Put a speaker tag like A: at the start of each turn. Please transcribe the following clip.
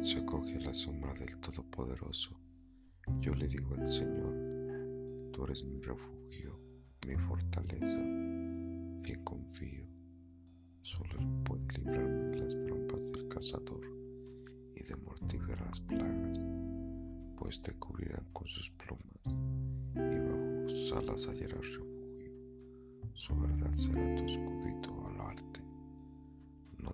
A: se acoge a la sombra del Todopoderoso, yo le digo al Señor, tú eres mi refugio, mi fortaleza, en confío. Solo Él puede librarme de las trampas del cazador y de mortíferas plagas, pues te cubrirán con sus plumas y bajo sus alas hallarás refugio. Su verdad será tu. No